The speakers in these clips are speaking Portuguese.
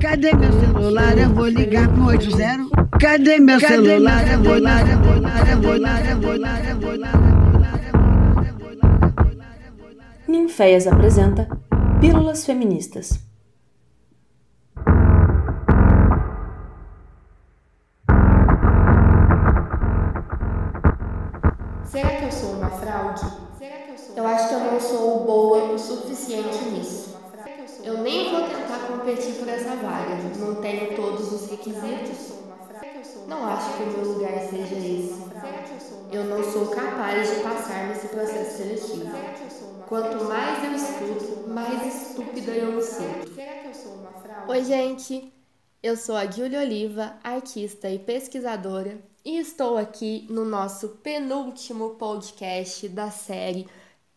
Cadê meu celular? Eu vou ligar pro 80. Cadê meu celular? Eu vou ligar, eu vou ligar, eu vou ligar, eu vou ligar, eu vou ligar. Ninféias apresenta Pílulas Feministas. Será que eu sou uma fraude? Eu acho que eu não sou boa o suficiente nisso. Eu nem vou tentar competir por essa vaga, não tenho todos os requisitos. Não acho que o meu lugar seja esse. Eu não sou capaz de passar nesse processo seletivo. Quanto mais eu estudo, mais estúpida eu me sinto. Oi, gente! Eu sou a Julia Oliva, artista e pesquisadora, e estou aqui no nosso penúltimo podcast da série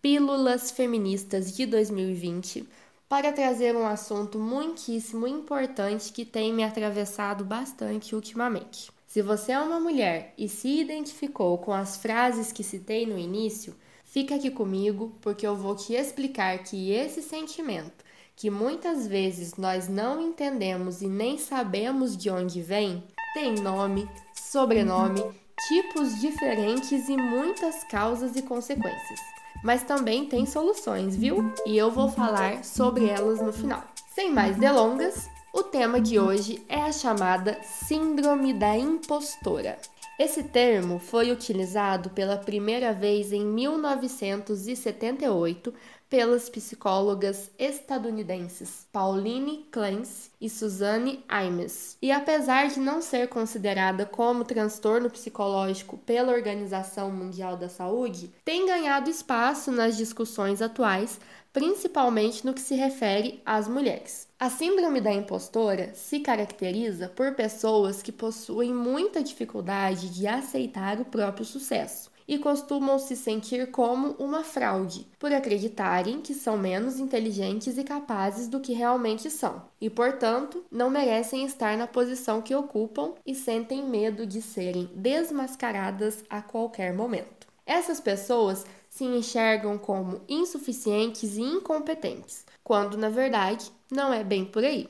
Pílulas Feministas de 2020 para trazer um assunto muitíssimo importante que tem me atravessado bastante ultimamente. Se você é uma mulher e se identificou com as frases que citei no início, fica aqui comigo porque eu vou te explicar que esse sentimento, que muitas vezes nós não entendemos e nem sabemos de onde vem, tem nome, sobrenome, tipos diferentes e muitas causas e consequências mas também tem soluções, viu? E eu vou falar sobre elas no final. Sem mais delongas, o tema de hoje é a chamada Síndrome da Impostora. Esse termo foi utilizado pela primeira vez em 1978 pelas psicólogas estadunidenses Pauline Clance e Suzanne Imes. E apesar de não ser considerada como transtorno psicológico pela Organização Mundial da Saúde, tem ganhado espaço nas discussões atuais, principalmente no que se refere às mulheres. A síndrome da impostora se caracteriza por pessoas que possuem muita dificuldade de aceitar o próprio sucesso e costumam se sentir como uma fraude, por acreditarem que são menos inteligentes e capazes do que realmente são, e, portanto, não merecem estar na posição que ocupam e sentem medo de serem desmascaradas a qualquer momento. Essas pessoas se enxergam como insuficientes e incompetentes, quando na verdade não é bem por aí.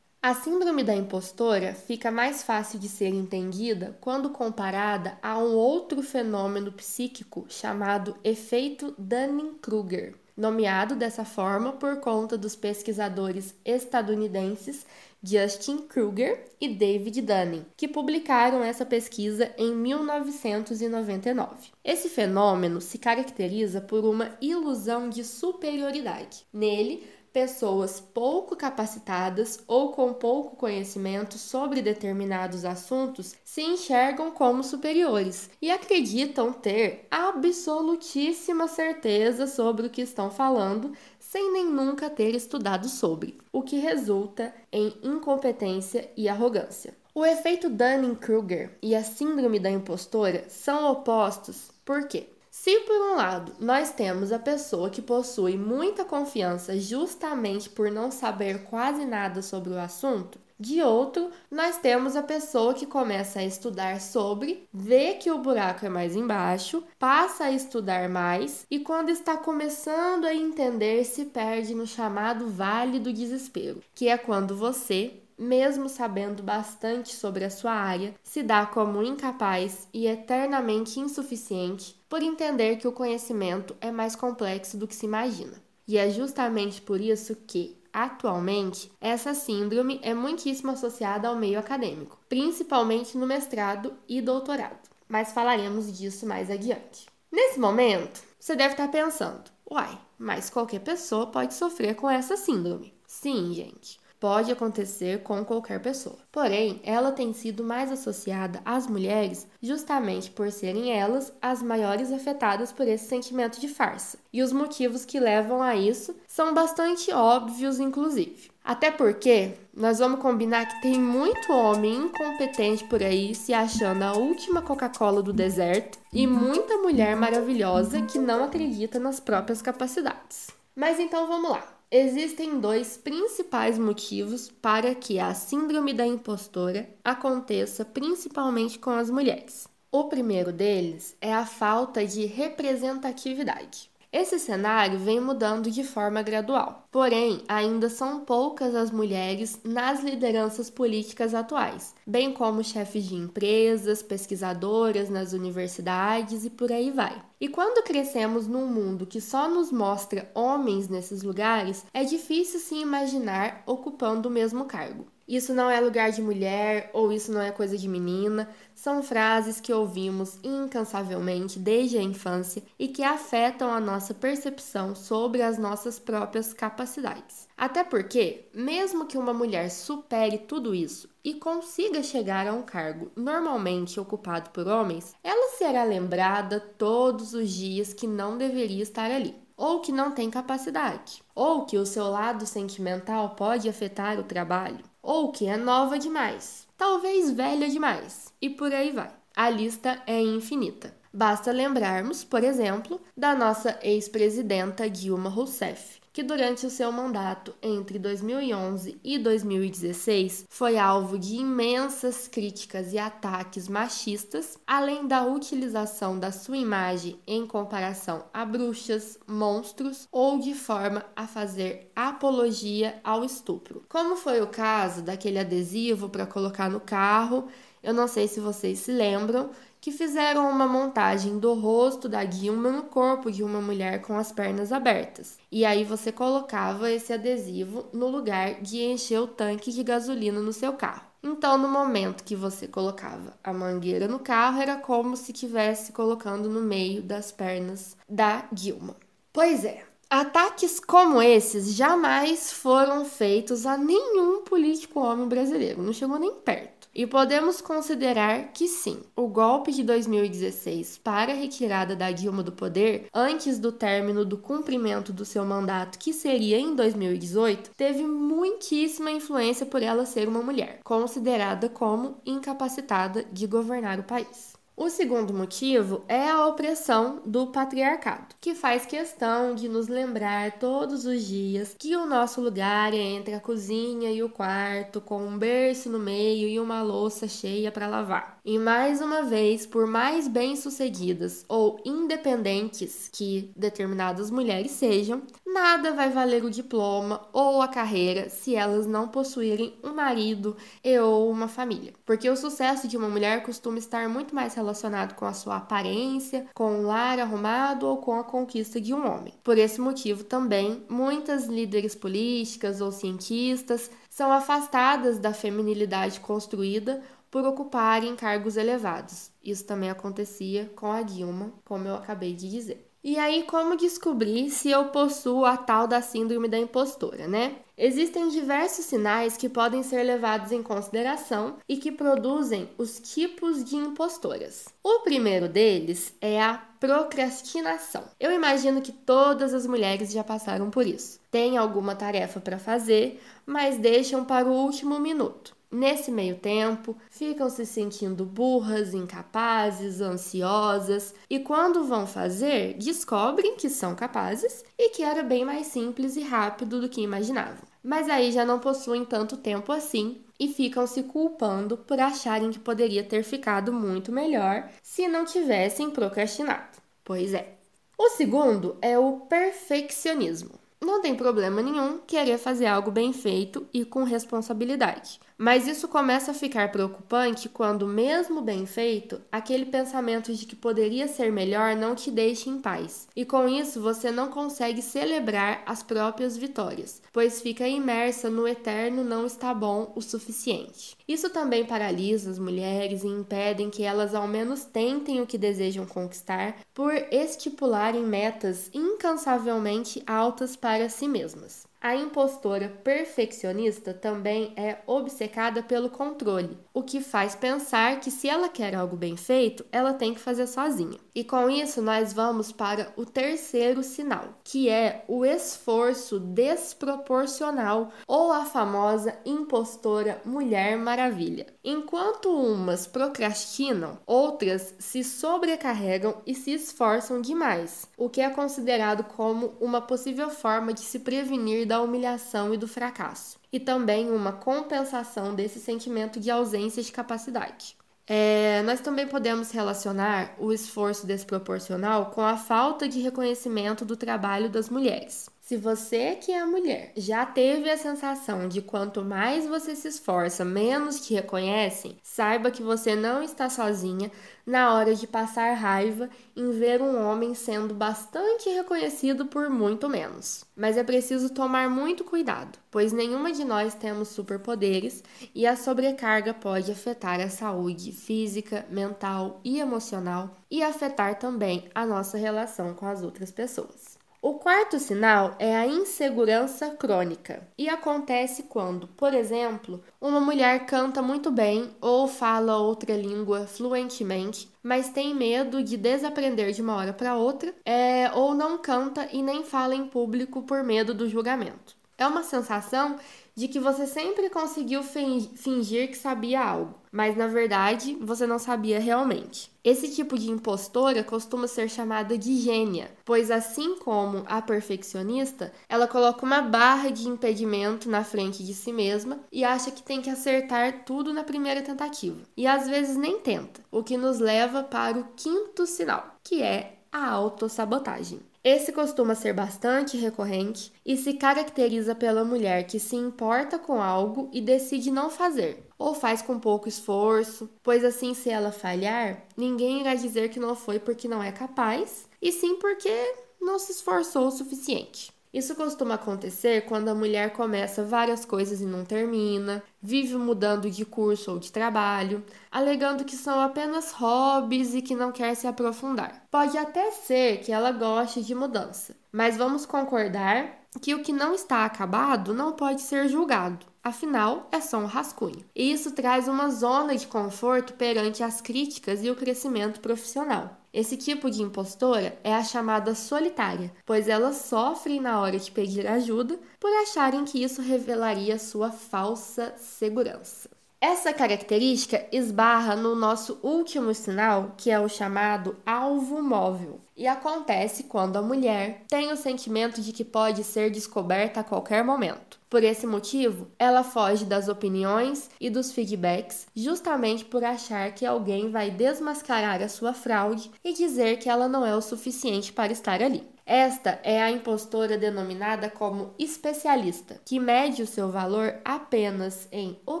A síndrome da impostora fica mais fácil de ser entendida quando comparada a um outro fenômeno psíquico chamado efeito Dunning-Kruger, nomeado dessa forma por conta dos pesquisadores estadunidenses Justin Kruger e David Dunning, que publicaram essa pesquisa em 1999. Esse fenômeno se caracteriza por uma ilusão de superioridade. Nele, pessoas pouco capacitadas ou com pouco conhecimento sobre determinados assuntos se enxergam como superiores e acreditam ter absolutíssima certeza sobre o que estão falando sem nem nunca ter estudado sobre, o que resulta em incompetência e arrogância. O efeito Dunning-Kruger e a síndrome da impostora são opostos por quê? Se por um lado nós temos a pessoa que possui muita confiança justamente por não saber quase nada sobre o assunto, de outro, nós temos a pessoa que começa a estudar sobre, vê que o buraco é mais embaixo, passa a estudar mais e, quando está começando a entender, se perde no chamado Vale do Desespero, que é quando você, mesmo sabendo bastante sobre a sua área, se dá como incapaz e eternamente insuficiente por entender que o conhecimento é mais complexo do que se imagina. E é justamente por isso que, atualmente, essa síndrome é muitíssimo associada ao meio acadêmico, principalmente no mestrado e doutorado. Mas falaremos disso mais adiante. Nesse momento, você deve estar pensando: uai, mas qualquer pessoa pode sofrer com essa síndrome. Sim, gente pode acontecer com qualquer pessoa. Porém, ela tem sido mais associada às mulheres justamente por serem elas as maiores afetadas por esse sentimento de farsa. E os motivos que levam a isso são bastante óbvios, inclusive. Até porque nós vamos combinar que tem muito homem incompetente por aí se achando a última Coca-Cola do deserto e muita mulher maravilhosa que não acredita nas próprias capacidades. Mas então vamos lá. Existem dois principais motivos para que a síndrome da impostora aconteça principalmente com as mulheres. O primeiro deles é a falta de representatividade. Esse cenário vem mudando de forma gradual, porém, ainda são poucas as mulheres nas lideranças políticas atuais, bem como chefes de empresas, pesquisadoras nas universidades e por aí vai. E quando crescemos num mundo que só nos mostra homens nesses lugares, é difícil se imaginar ocupando o mesmo cargo. Isso não é lugar de mulher ou isso não é coisa de menina, são frases que ouvimos incansavelmente desde a infância e que afetam a nossa percepção sobre as nossas próprias capacidades. Até porque, mesmo que uma mulher supere tudo isso e consiga chegar a um cargo normalmente ocupado por homens, ela será lembrada todos os dias que não deveria estar ali ou que não tem capacidade, ou que o seu lado sentimental pode afetar o trabalho, ou que é nova demais, talvez velha demais, e por aí vai. A lista é infinita. Basta lembrarmos, por exemplo, da nossa ex-presidenta Dilma Rousseff, que durante o seu mandato entre 2011 e 2016 foi alvo de imensas críticas e ataques machistas, além da utilização da sua imagem em comparação a bruxas, monstros ou de forma a fazer apologia ao estupro. Como foi o caso daquele adesivo para colocar no carro, eu não sei se vocês se lembram, que fizeram uma montagem do rosto da Gilma no corpo de uma mulher com as pernas abertas. E aí você colocava esse adesivo no lugar de encher o tanque de gasolina no seu carro. Então, no momento que você colocava a mangueira no carro, era como se estivesse colocando no meio das pernas da Gilma. Pois é, Ataques como esses jamais foram feitos a nenhum político homem brasileiro, não chegou nem perto. E podemos considerar que sim, o golpe de 2016 para a retirada da Dilma do poder, antes do término do cumprimento do seu mandato, que seria em 2018, teve muitíssima influência por ela ser uma mulher, considerada como incapacitada de governar o país. O segundo motivo é a opressão do patriarcado, que faz questão de nos lembrar todos os dias que o nosso lugar é entre a cozinha e o quarto, com um berço no meio e uma louça cheia para lavar. E mais uma vez, por mais bem-sucedidas ou independentes que determinadas mulheres sejam, nada vai valer o diploma ou a carreira se elas não possuírem um marido e ou uma família. Porque o sucesso de uma mulher costuma estar muito mais relacionado com a sua aparência, com um lar arrumado ou com a conquista de um homem. Por esse motivo também, muitas líderes políticas ou cientistas são afastadas da feminilidade construída por ocuparem cargos elevados. Isso também acontecia com a Dilma, como eu acabei de dizer. E aí, como descobrir se eu possuo a tal da síndrome da impostora, né? Existem diversos sinais que podem ser levados em consideração e que produzem os tipos de impostoras. O primeiro deles é a procrastinação. Eu imagino que todas as mulheres já passaram por isso. Tem alguma tarefa para fazer, mas deixam para o último minuto. Nesse meio tempo, ficam se sentindo burras, incapazes, ansiosas e quando vão fazer, descobrem que são capazes e que era bem mais simples e rápido do que imaginavam. Mas aí já não possuem tanto tempo assim e ficam se culpando por acharem que poderia ter ficado muito melhor se não tivessem procrastinado. Pois é. O segundo é o perfeccionismo. Não tem problema nenhum querer fazer algo bem feito e com responsabilidade. Mas isso começa a ficar preocupante quando, mesmo bem feito, aquele pensamento de que poderia ser melhor não te deixa em paz. E com isso você não consegue celebrar as próprias vitórias, pois fica imersa no eterno não está bom o suficiente. Isso também paralisa as mulheres e impedem que elas ao menos tentem o que desejam conquistar por estipularem metas incansavelmente altas para si mesmas. A impostora perfeccionista também é obcecada pelo controle, o que faz pensar que se ela quer algo bem feito, ela tem que fazer sozinha. E com isso, nós vamos para o terceiro sinal, que é o esforço desproporcional ou a famosa impostora Mulher Maravilha. Enquanto umas procrastinam, outras se sobrecarregam e se esforçam demais, o que é considerado como uma possível forma de se prevenir da da humilhação e do fracasso, e também uma compensação desse sentimento de ausência de capacidade. É, nós também podemos relacionar o esforço desproporcional com a falta de reconhecimento do trabalho das mulheres. Se você que é mulher já teve a sensação de quanto mais você se esforça, menos te reconhecem, saiba que você não está sozinha na hora de passar raiva em ver um homem sendo bastante reconhecido por muito menos. Mas é preciso tomar muito cuidado, pois nenhuma de nós temos superpoderes e a sobrecarga pode afetar a saúde física, mental e emocional e afetar também a nossa relação com as outras pessoas. O quarto sinal é a insegurança crônica e acontece quando, por exemplo, uma mulher canta muito bem ou fala outra língua fluentemente, mas tem medo de desaprender de uma hora para outra, é, ou não canta e nem fala em público por medo do julgamento. É uma sensação de que você sempre conseguiu fingir que sabia algo, mas na verdade você não sabia realmente. Esse tipo de impostora costuma ser chamada de gênia, pois assim como a perfeccionista, ela coloca uma barra de impedimento na frente de si mesma e acha que tem que acertar tudo na primeira tentativa. E às vezes nem tenta, o que nos leva para o quinto sinal, que é a autossabotagem. Esse costuma ser bastante recorrente e se caracteriza pela mulher que se importa com algo e decide não fazer, ou faz com pouco esforço, pois assim, se ela falhar, ninguém irá dizer que não foi porque não é capaz, e sim porque não se esforçou o suficiente. Isso costuma acontecer quando a mulher começa várias coisas e não termina, vive mudando de curso ou de trabalho, alegando que são apenas hobbies e que não quer se aprofundar. Pode até ser que ela goste de mudança, mas vamos concordar que o que não está acabado não pode ser julgado. Afinal, é só um rascunho. E isso traz uma zona de conforto perante as críticas e o crescimento profissional. Esse tipo de impostora é a chamada solitária, pois elas sofrem na hora de pedir ajuda por acharem que isso revelaria sua falsa segurança. Essa característica esbarra no nosso último sinal, que é o chamado alvo móvel, e acontece quando a mulher tem o sentimento de que pode ser descoberta a qualquer momento. Por esse motivo, ela foge das opiniões e dos feedbacks justamente por achar que alguém vai desmascarar a sua fraude e dizer que ela não é o suficiente para estar ali. Esta é a impostora denominada como especialista, que mede o seu valor apenas em o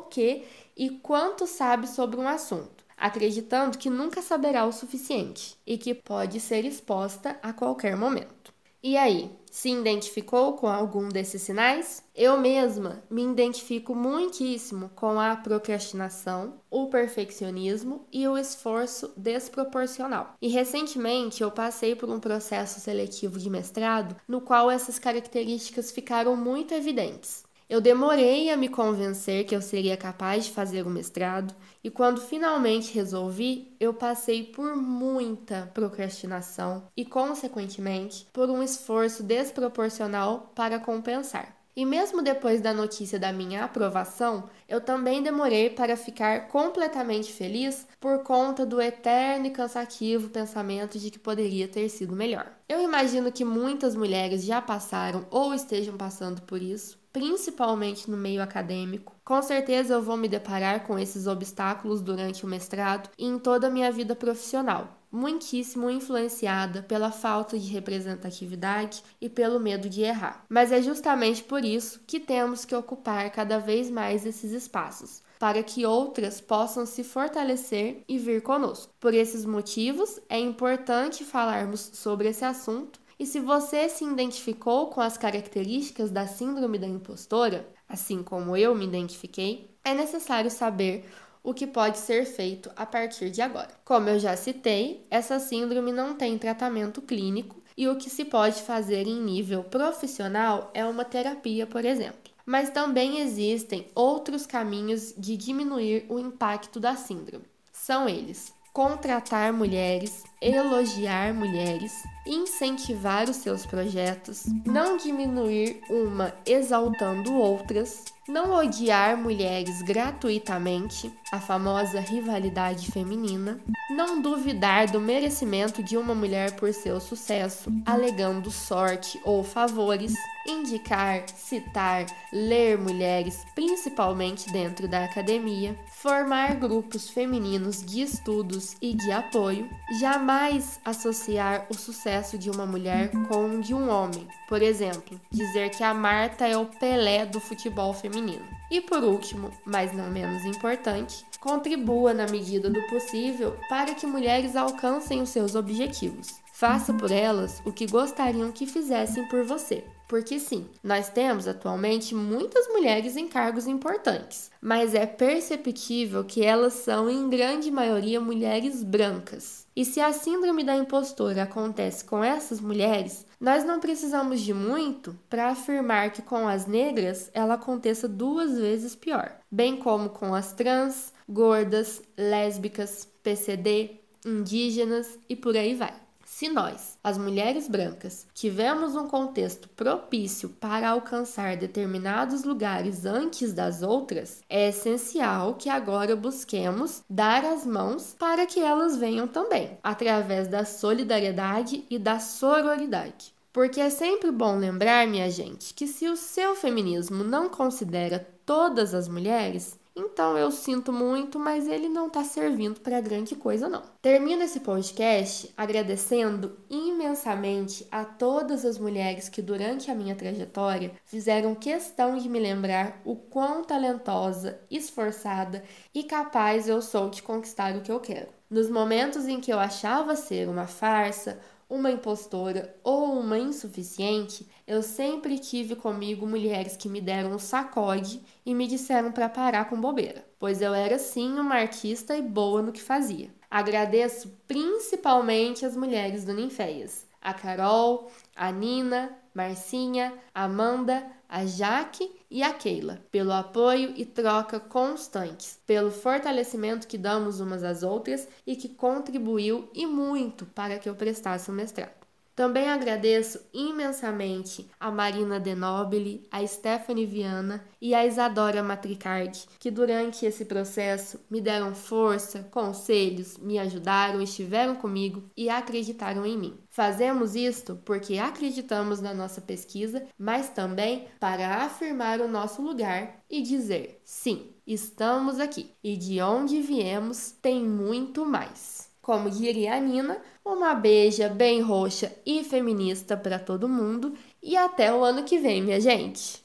que e quanto sabe sobre um assunto, acreditando que nunca saberá o suficiente e que pode ser exposta a qualquer momento. E aí, se identificou com algum desses sinais? Eu mesma me identifico muitíssimo com a procrastinação, o perfeccionismo e o esforço desproporcional. E recentemente eu passei por um processo seletivo de mestrado no qual essas características ficaram muito evidentes. Eu demorei a me convencer que eu seria capaz de fazer o mestrado, e quando finalmente resolvi, eu passei por muita procrastinação e, consequentemente, por um esforço desproporcional para compensar. E mesmo depois da notícia da minha aprovação, eu também demorei para ficar completamente feliz por conta do eterno e cansativo pensamento de que poderia ter sido melhor. Eu imagino que muitas mulheres já passaram ou estejam passando por isso, principalmente no meio acadêmico. Com certeza eu vou me deparar com esses obstáculos durante o mestrado e em toda a minha vida profissional muitíssimo influenciada pela falta de representatividade e pelo medo de errar. Mas é justamente por isso que temos que ocupar cada vez mais esses espaços, para que outras possam se fortalecer e vir conosco. Por esses motivos, é importante falarmos sobre esse assunto. E se você se identificou com as características da Síndrome da Impostora, assim como eu me identifiquei, é necessário saber o que pode ser feito a partir de agora. Como eu já citei, essa síndrome não tem tratamento clínico e o que se pode fazer em nível profissional é uma terapia, por exemplo. Mas também existem outros caminhos de diminuir o impacto da síndrome. São eles: contratar mulheres, elogiar mulheres, incentivar os seus projetos, não diminuir uma exaltando outras, não odiar mulheres gratuitamente, a famosa rivalidade feminina, não duvidar do merecimento de uma mulher por seu sucesso, alegando sorte ou favores, indicar, citar, ler mulheres, principalmente dentro da academia, formar grupos femininos de estudos e de apoio, jamais associar o sucesso de uma mulher com o de um homem. Por exemplo, dizer que a Marta é o Pelé do futebol feminino. E por último, mas não menos importante, contribua na medida do possível para que mulheres alcancem os seus objetivos. Faça por elas o que gostariam que fizessem por você. Porque sim, nós temos atualmente muitas mulheres em cargos importantes, mas é perceptível que elas são, em grande maioria, mulheres brancas. E se a síndrome da impostora acontece com essas mulheres, nós não precisamos de muito para afirmar que com as negras ela aconteça duas vezes pior, bem como com as trans, gordas, lésbicas, PCD, indígenas e por aí vai. Se nós, as mulheres brancas, tivermos um contexto propício para alcançar determinados lugares antes das outras, é essencial que agora busquemos dar as mãos para que elas venham também, através da solidariedade e da sororidade. Porque é sempre bom lembrar, minha gente, que se o seu feminismo não considera todas as mulheres, então eu sinto muito, mas ele não está servindo para grande coisa não. Termino esse podcast agradecendo imensamente a todas as mulheres que durante a minha trajetória fizeram questão de me lembrar o quão talentosa, esforçada e capaz eu sou de conquistar o que eu quero. Nos momentos em que eu achava ser uma farsa uma impostora ou uma insuficiente, eu sempre tive comigo mulheres que me deram um sacode e me disseram para parar com bobeira, pois eu era sim uma artista e boa no que fazia. Agradeço principalmente as mulheres do Ninféias, a Carol, a Nina, Marcinha, Amanda, a Jaque e a Keila, pelo apoio e troca constantes, pelo fortalecimento que damos umas às outras e que contribuiu e muito para que eu prestasse o mestrado. Também agradeço imensamente a Marina Denobili, a Stephanie Viana e a Isadora Matricardi, que durante esse processo me deram força, conselhos, me ajudaram, estiveram comigo e acreditaram em mim. Fazemos isto porque acreditamos na nossa pesquisa, mas também para afirmar o nosso lugar e dizer: sim, estamos aqui e de onde viemos tem muito mais. Como diria a Nina, uma beija bem roxa e feminista para todo mundo e até o ano que vem, minha gente.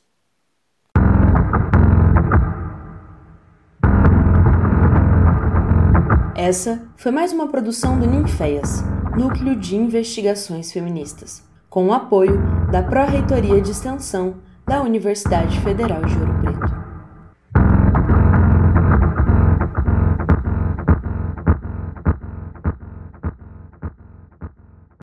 Essa foi mais uma produção do Ninféias, Núcleo de Investigações Feministas, com o apoio da Pró-Reitoria de Extensão da Universidade Federal de Ouro Preto.